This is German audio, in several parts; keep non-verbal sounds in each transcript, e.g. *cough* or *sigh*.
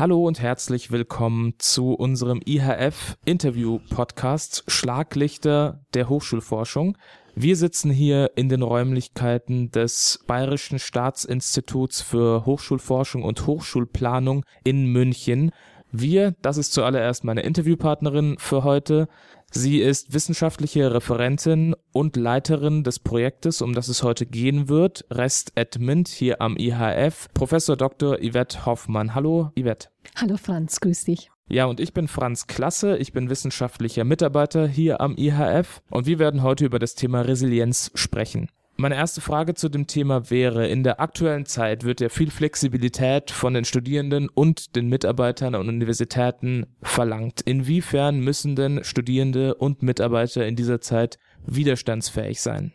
Hallo und herzlich willkommen zu unserem IHF Interview Podcast Schlaglichter der Hochschulforschung. Wir sitzen hier in den Räumlichkeiten des Bayerischen Staatsinstituts für Hochschulforschung und Hochschulplanung in München. Wir, das ist zuallererst meine Interviewpartnerin für heute. Sie ist wissenschaftliche Referentin und Leiterin des Projektes, um das es heute gehen wird, Rest Admint hier am IHF, Professor Dr. Yvette Hoffmann. Hallo, Yvette. Hallo Franz, grüß dich. Ja, und ich bin Franz Klasse, ich bin wissenschaftlicher Mitarbeiter hier am IHF und wir werden heute über das Thema Resilienz sprechen. Meine erste Frage zu dem Thema wäre, in der aktuellen Zeit wird ja viel Flexibilität von den Studierenden und den Mitarbeitern an Universitäten verlangt. Inwiefern müssen denn Studierende und Mitarbeiter in dieser Zeit widerstandsfähig sein?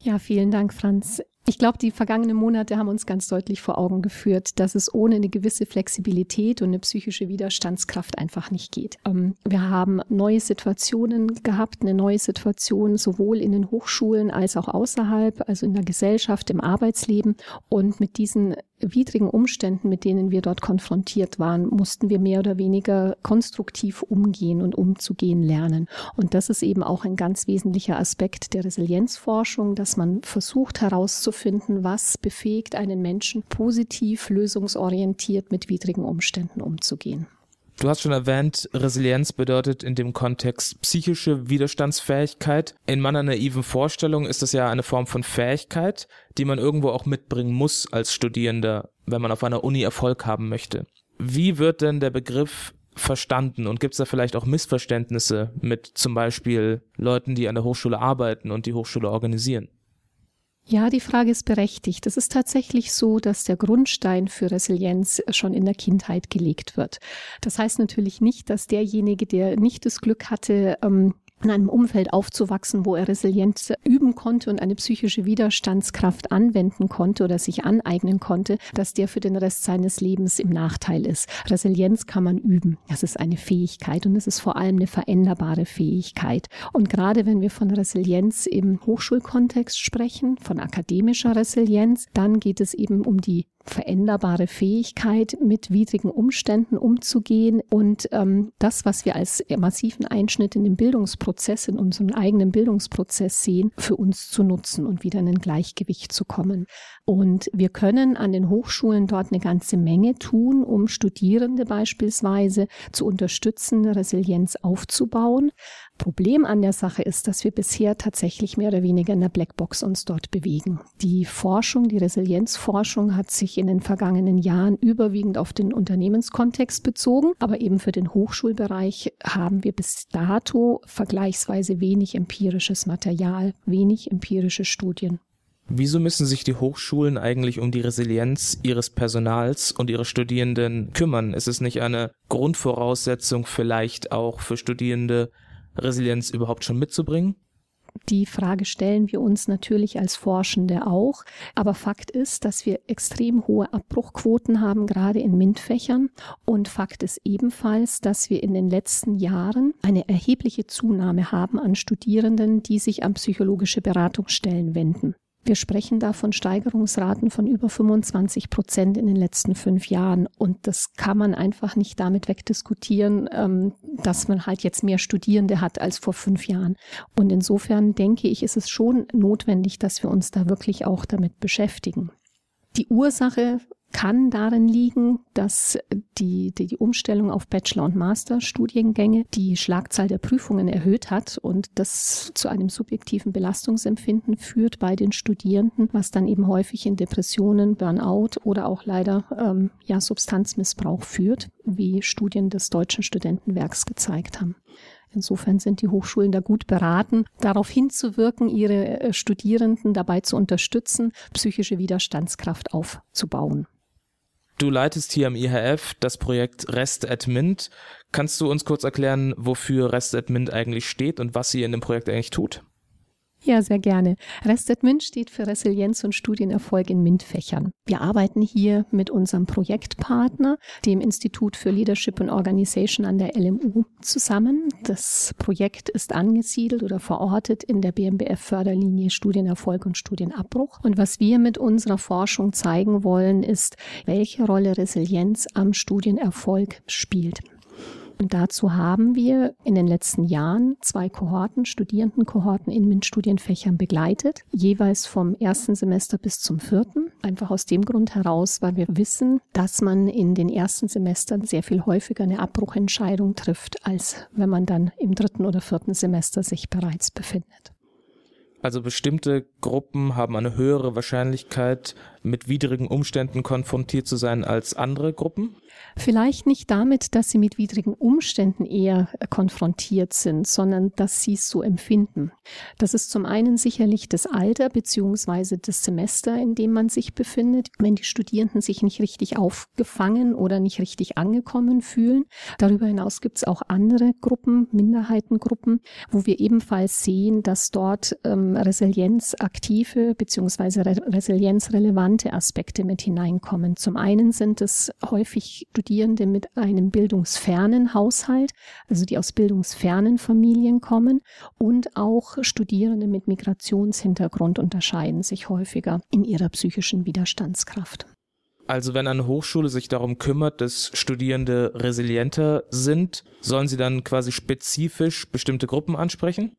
Ja, vielen Dank, Franz. Ich glaube, die vergangenen Monate haben uns ganz deutlich vor Augen geführt, dass es ohne eine gewisse Flexibilität und eine psychische Widerstandskraft einfach nicht geht. Ähm, wir haben neue Situationen gehabt, eine neue Situation sowohl in den Hochschulen als auch außerhalb, also in der Gesellschaft, im Arbeitsleben. Und mit diesen widrigen Umständen, mit denen wir dort konfrontiert waren, mussten wir mehr oder weniger konstruktiv umgehen und umzugehen lernen. Und das ist eben auch ein ganz wesentlicher Aspekt der Resilienzforschung, dass man versucht herauszufinden, was befähigt einen Menschen positiv, lösungsorientiert mit widrigen Umständen umzugehen. Du hast schon erwähnt, Resilienz bedeutet in dem Kontext psychische Widerstandsfähigkeit. In meiner naiven Vorstellung ist das ja eine Form von Fähigkeit, die man irgendwo auch mitbringen muss als Studierender, wenn man auf einer Uni Erfolg haben möchte. Wie wird denn der Begriff verstanden und gibt es da vielleicht auch Missverständnisse mit zum Beispiel Leuten, die an der Hochschule arbeiten und die Hochschule organisieren? Ja, die Frage ist berechtigt. Es ist tatsächlich so, dass der Grundstein für Resilienz schon in der Kindheit gelegt wird. Das heißt natürlich nicht, dass derjenige, der nicht das Glück hatte, ähm, in einem Umfeld aufzuwachsen, wo er Resilienz üben konnte und eine psychische Widerstandskraft anwenden konnte oder sich aneignen konnte, dass der für den Rest seines Lebens im Nachteil ist. Resilienz kann man üben. Das ist eine Fähigkeit und es ist vor allem eine veränderbare Fähigkeit. Und gerade wenn wir von Resilienz im Hochschulkontext sprechen, von akademischer Resilienz, dann geht es eben um die veränderbare Fähigkeit, mit widrigen Umständen umzugehen und ähm, das, was wir als massiven Einschnitt in den Bildungsprozess, in unserem eigenen Bildungsprozess sehen, für uns zu nutzen und wieder in ein Gleichgewicht zu kommen. Und wir können an den Hochschulen dort eine ganze Menge tun, um Studierende beispielsweise zu unterstützen, Resilienz aufzubauen. Problem an der Sache ist, dass wir bisher tatsächlich mehr oder weniger in der Blackbox uns dort bewegen. Die Forschung, die Resilienzforschung hat sich in den vergangenen Jahren überwiegend auf den Unternehmenskontext bezogen, aber eben für den Hochschulbereich haben wir bis dato vergleichsweise wenig empirisches Material, wenig empirische Studien. Wieso müssen sich die Hochschulen eigentlich um die Resilienz ihres Personals und ihrer Studierenden kümmern? Ist es nicht eine Grundvoraussetzung vielleicht auch für Studierende, Resilienz überhaupt schon mitzubringen? Die Frage stellen wir uns natürlich als Forschende auch. Aber Fakt ist, dass wir extrem hohe Abbruchquoten haben, gerade in MINT-Fächern. Und Fakt ist ebenfalls, dass wir in den letzten Jahren eine erhebliche Zunahme haben an Studierenden, die sich an psychologische Beratungsstellen wenden. Wir sprechen da von Steigerungsraten von über 25 Prozent in den letzten fünf Jahren. Und das kann man einfach nicht damit wegdiskutieren, ähm, dass man halt jetzt mehr Studierende hat als vor fünf Jahren. Und insofern denke ich, ist es schon notwendig, dass wir uns da wirklich auch damit beschäftigen. Die Ursache kann darin liegen, dass die, die, die Umstellung auf Bachelor- und Masterstudiengänge die Schlagzahl der Prüfungen erhöht hat und das zu einem subjektiven Belastungsempfinden führt bei den Studierenden, was dann eben häufig in Depressionen, Burnout oder auch leider ähm, ja, Substanzmissbrauch führt, wie Studien des Deutschen Studentenwerks gezeigt haben. Insofern sind die Hochschulen da gut beraten, darauf hinzuwirken, ihre äh, Studierenden dabei zu unterstützen, psychische Widerstandskraft aufzubauen. Du leitest hier am IHF das Projekt Rest at Mint. Kannst du uns kurz erklären, wofür Rest at Mint eigentlich steht und was sie in dem Projekt eigentlich tut? Ja, sehr gerne. Rested MINT steht für Resilienz und Studienerfolg in MINT-Fächern. Wir arbeiten hier mit unserem Projektpartner, dem Institut für Leadership and Organization an der LMU, zusammen. Das Projekt ist angesiedelt oder verortet in der BMBF-Förderlinie Studienerfolg und Studienabbruch. Und was wir mit unserer Forschung zeigen wollen, ist, welche Rolle Resilienz am Studienerfolg spielt. Und dazu haben wir in den letzten Jahren zwei Kohorten, Studierendenkohorten in MINT-Studienfächern begleitet, jeweils vom ersten Semester bis zum vierten. Einfach aus dem Grund heraus, weil wir wissen, dass man in den ersten Semestern sehr viel häufiger eine Abbruchentscheidung trifft, als wenn man dann im dritten oder vierten Semester sich bereits befindet. Also bestimmte Gruppen haben eine höhere Wahrscheinlichkeit, mit widrigen Umständen konfrontiert zu sein als andere Gruppen? Vielleicht nicht damit, dass sie mit widrigen Umständen eher konfrontiert sind, sondern dass sie es so empfinden. Das ist zum einen sicherlich das Alter beziehungsweise das Semester, in dem man sich befindet, wenn die Studierenden sich nicht richtig aufgefangen oder nicht richtig angekommen fühlen. Darüber hinaus gibt es auch andere Gruppen, Minderheitengruppen, wo wir ebenfalls sehen, dass dort ähm, resilienzaktive beziehungsweise re resilienzrelevante Aspekte mit hineinkommen. Zum einen sind es häufig Studierende mit einem bildungsfernen Haushalt, also die aus bildungsfernen Familien kommen und auch Studierende mit Migrationshintergrund unterscheiden sich häufiger in ihrer psychischen Widerstandskraft. Also wenn eine Hochschule sich darum kümmert, dass Studierende resilienter sind, sollen sie dann quasi spezifisch bestimmte Gruppen ansprechen?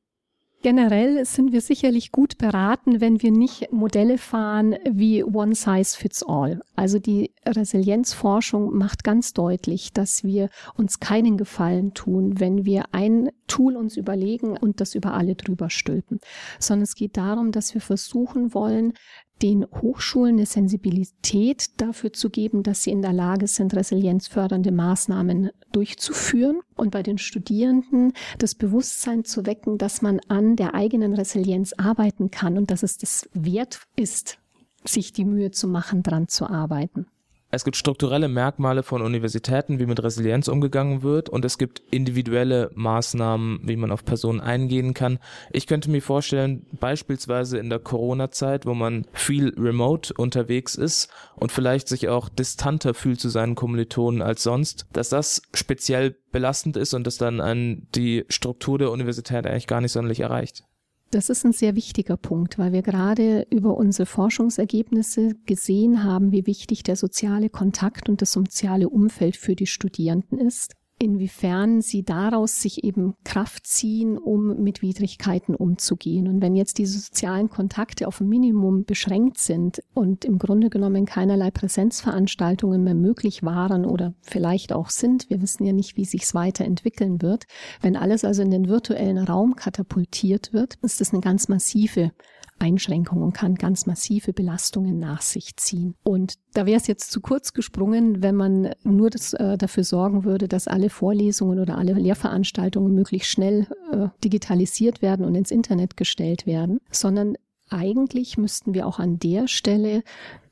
Generell sind wir sicherlich gut beraten, wenn wir nicht Modelle fahren wie One Size Fits All. Also die Resilienzforschung macht ganz deutlich, dass wir uns keinen Gefallen tun, wenn wir ein Tool uns überlegen und das über alle drüber stülpen, sondern es geht darum, dass wir versuchen wollen, den Hochschulen eine Sensibilität dafür zu geben, dass sie in der Lage sind, resilienzfördernde Maßnahmen durchzuführen und bei den Studierenden das Bewusstsein zu wecken, dass man an der eigenen Resilienz arbeiten kann und dass es das wert ist, sich die Mühe zu machen, dran zu arbeiten. Es gibt strukturelle Merkmale von Universitäten, wie mit Resilienz umgegangen wird, und es gibt individuelle Maßnahmen, wie man auf Personen eingehen kann. Ich könnte mir vorstellen, beispielsweise in der Corona-Zeit, wo man viel remote unterwegs ist und vielleicht sich auch distanter fühlt zu seinen Kommilitonen als sonst, dass das speziell belastend ist und das dann an die Struktur der Universität eigentlich gar nicht sonderlich erreicht. Das ist ein sehr wichtiger Punkt, weil wir gerade über unsere Forschungsergebnisse gesehen haben, wie wichtig der soziale Kontakt und das soziale Umfeld für die Studierenden ist inwiefern sie daraus sich eben Kraft ziehen, um mit Widrigkeiten umzugehen. Und wenn jetzt diese sozialen Kontakte auf ein Minimum beschränkt sind und im Grunde genommen keinerlei Präsenzveranstaltungen mehr möglich waren oder vielleicht auch sind, wir wissen ja nicht, wie sich es weiterentwickeln wird, wenn alles also in den virtuellen Raum katapultiert wird, ist das eine ganz massive Einschränkungen und kann ganz massive Belastungen nach sich ziehen. Und da wäre es jetzt zu kurz gesprungen, wenn man nur das, äh, dafür sorgen würde, dass alle Vorlesungen oder alle Lehrveranstaltungen möglichst schnell äh, digitalisiert werden und ins Internet gestellt werden, sondern eigentlich müssten wir auch an der Stelle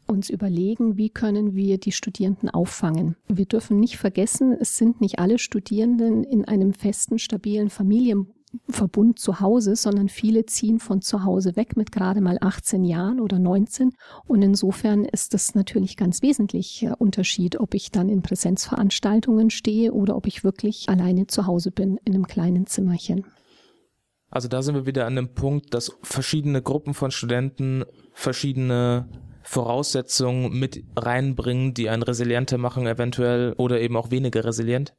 uns überlegen, wie können wir die Studierenden auffangen. Wir dürfen nicht vergessen, es sind nicht alle Studierenden in einem festen, stabilen Familien Verbund zu Hause, sondern viele ziehen von zu Hause weg mit gerade mal 18 Jahren oder 19. Und insofern ist das natürlich ganz wesentlich Unterschied, ob ich dann in Präsenzveranstaltungen stehe oder ob ich wirklich alleine zu Hause bin in einem kleinen Zimmerchen. Also da sind wir wieder an dem Punkt, dass verschiedene Gruppen von Studenten verschiedene Voraussetzungen mit reinbringen, die einen resilienter machen eventuell oder eben auch weniger resilient.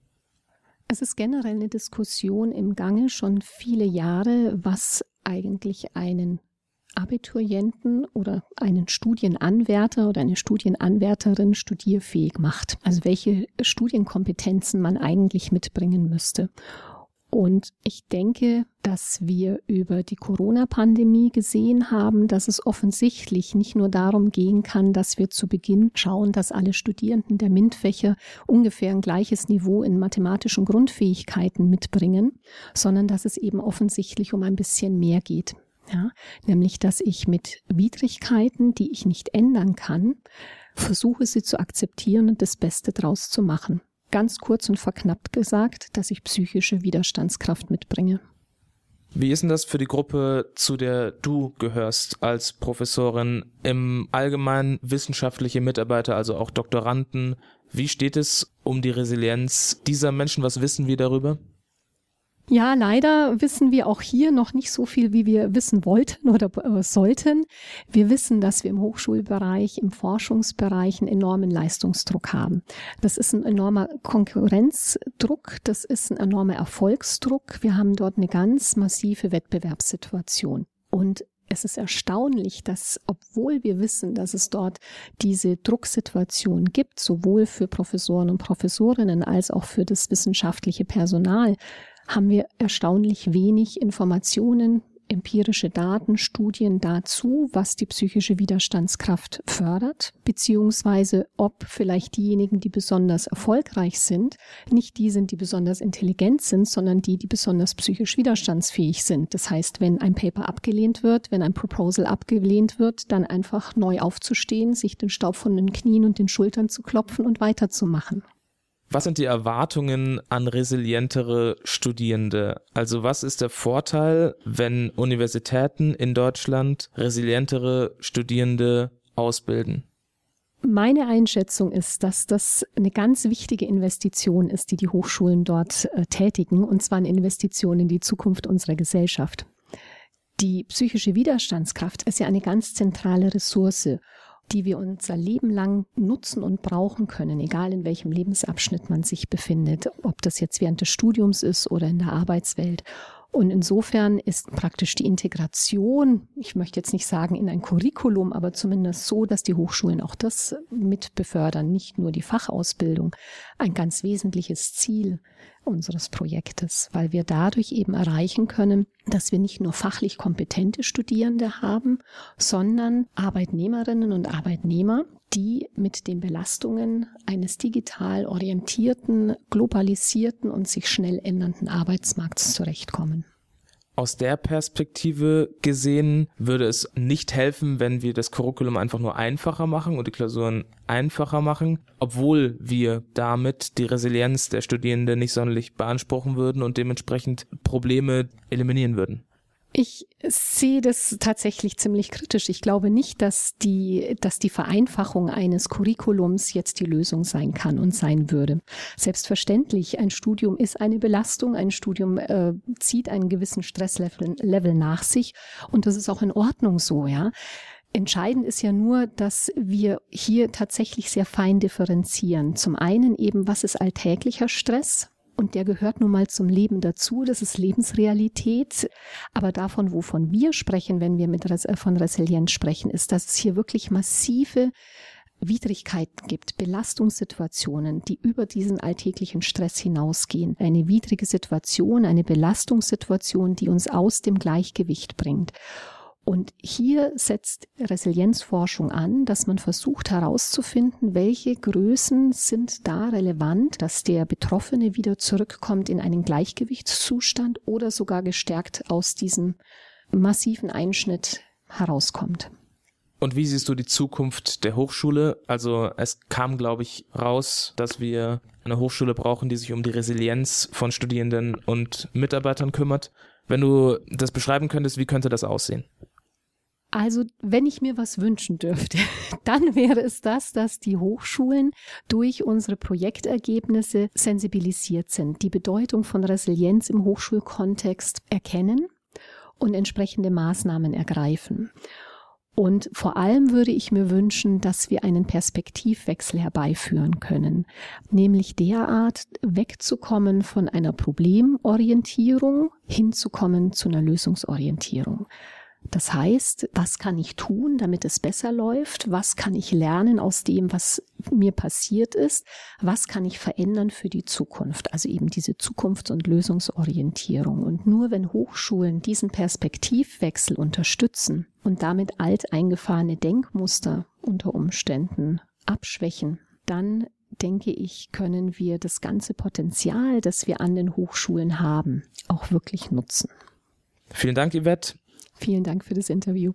Es ist generell eine Diskussion im Gange schon viele Jahre, was eigentlich einen Abiturienten oder einen Studienanwärter oder eine Studienanwärterin studierfähig macht. Also welche Studienkompetenzen man eigentlich mitbringen müsste. Und ich denke, dass wir über die Corona-Pandemie gesehen haben, dass es offensichtlich nicht nur darum gehen kann, dass wir zu Beginn schauen, dass alle Studierenden der MINT-Fächer ungefähr ein gleiches Niveau in mathematischen Grundfähigkeiten mitbringen, sondern dass es eben offensichtlich um ein bisschen mehr geht. Ja, nämlich, dass ich mit Widrigkeiten, die ich nicht ändern kann, versuche sie zu akzeptieren und das Beste draus zu machen ganz kurz und verknappt gesagt, dass ich psychische Widerstandskraft mitbringe. Wie ist denn das für die Gruppe, zu der du gehörst als Professorin im allgemeinen wissenschaftliche Mitarbeiter, also auch Doktoranden? Wie steht es um die Resilienz dieser Menschen? Was wissen wir darüber? Ja, leider wissen wir auch hier noch nicht so viel, wie wir wissen wollten oder äh, sollten. Wir wissen, dass wir im Hochschulbereich, im Forschungsbereich einen enormen Leistungsdruck haben. Das ist ein enormer Konkurrenzdruck, das ist ein enormer Erfolgsdruck. Wir haben dort eine ganz massive Wettbewerbssituation. Und es ist erstaunlich, dass obwohl wir wissen, dass es dort diese Drucksituation gibt, sowohl für Professoren und Professorinnen als auch für das wissenschaftliche Personal, haben wir erstaunlich wenig Informationen, empirische Daten, Studien dazu, was die psychische Widerstandskraft fördert, beziehungsweise ob vielleicht diejenigen, die besonders erfolgreich sind, nicht die sind, die besonders intelligent sind, sondern die, die besonders psychisch widerstandsfähig sind. Das heißt, wenn ein Paper abgelehnt wird, wenn ein Proposal abgelehnt wird, dann einfach neu aufzustehen, sich den Staub von den Knien und den Schultern zu klopfen und weiterzumachen. Was sind die Erwartungen an resilientere Studierende? Also was ist der Vorteil, wenn Universitäten in Deutschland resilientere Studierende ausbilden? Meine Einschätzung ist, dass das eine ganz wichtige Investition ist, die die Hochschulen dort äh, tätigen, und zwar eine Investition in die Zukunft unserer Gesellschaft. Die psychische Widerstandskraft ist ja eine ganz zentrale Ressource die wir unser Leben lang nutzen und brauchen können, egal in welchem Lebensabschnitt man sich befindet, ob das jetzt während des Studiums ist oder in der Arbeitswelt. Und insofern ist praktisch die Integration, ich möchte jetzt nicht sagen in ein Curriculum, aber zumindest so, dass die Hochschulen auch das mit befördern, nicht nur die Fachausbildung, ein ganz wesentliches Ziel unseres Projektes, weil wir dadurch eben erreichen können, dass wir nicht nur fachlich kompetente Studierende haben, sondern Arbeitnehmerinnen und Arbeitnehmer, die mit den Belastungen eines digital orientierten, globalisierten und sich schnell ändernden Arbeitsmarkts zurechtkommen. Aus der Perspektive gesehen würde es nicht helfen, wenn wir das Curriculum einfach nur einfacher machen und die Klausuren einfacher machen, obwohl wir damit die Resilienz der Studierenden nicht sonderlich beanspruchen würden und dementsprechend Probleme eliminieren würden. Ich sehe das tatsächlich ziemlich kritisch. Ich glaube nicht, dass die, dass die Vereinfachung eines Curriculums jetzt die Lösung sein kann und sein würde. Selbstverständlich, ein Studium ist eine Belastung, ein Studium äh, zieht einen gewissen Stresslevel Level nach sich und das ist auch in Ordnung so, ja. Entscheidend ist ja nur, dass wir hier tatsächlich sehr fein differenzieren. Zum einen eben, was ist alltäglicher Stress? Und der gehört nun mal zum Leben dazu. Das ist Lebensrealität. Aber davon, wovon wir sprechen, wenn wir mit Res von Resilienz sprechen, ist, dass es hier wirklich massive Widrigkeiten gibt, Belastungssituationen, die über diesen alltäglichen Stress hinausgehen. Eine widrige Situation, eine Belastungssituation, die uns aus dem Gleichgewicht bringt. Und hier setzt Resilienzforschung an, dass man versucht herauszufinden, welche Größen sind da relevant, dass der Betroffene wieder zurückkommt in einen Gleichgewichtszustand oder sogar gestärkt aus diesem massiven Einschnitt herauskommt. Und wie siehst du die Zukunft der Hochschule? Also es kam, glaube ich, raus, dass wir eine Hochschule brauchen, die sich um die Resilienz von Studierenden und Mitarbeitern kümmert. Wenn du das beschreiben könntest, wie könnte das aussehen? Also, wenn ich mir was wünschen dürfte, *laughs* dann wäre es das, dass die Hochschulen durch unsere Projektergebnisse sensibilisiert sind, die Bedeutung von Resilienz im Hochschulkontext erkennen und entsprechende Maßnahmen ergreifen. Und vor allem würde ich mir wünschen, dass wir einen Perspektivwechsel herbeiführen können, nämlich derart wegzukommen von einer Problemorientierung hinzukommen zu einer Lösungsorientierung. Das heißt, was kann ich tun, damit es besser läuft? Was kann ich lernen aus dem, was mir passiert ist? Was kann ich verändern für die Zukunft? Also eben diese Zukunfts- und Lösungsorientierung. Und nur wenn Hochschulen diesen Perspektivwechsel unterstützen und damit alteingefahrene Denkmuster unter Umständen abschwächen, dann denke ich, können wir das ganze Potenzial, das wir an den Hochschulen haben, auch wirklich nutzen. Vielen Dank, Yvette. Vielen Dank für das Interview.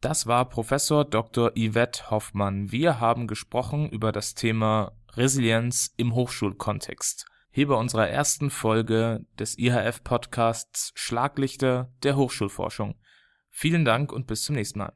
Das war Professor Dr. Yvette Hoffmann. Wir haben gesprochen über das Thema Resilienz im Hochschulkontext. hier bei unserer ersten Folge des IHF Podcasts Schlaglichter der Hochschulforschung. Vielen Dank und bis zum nächsten Mal.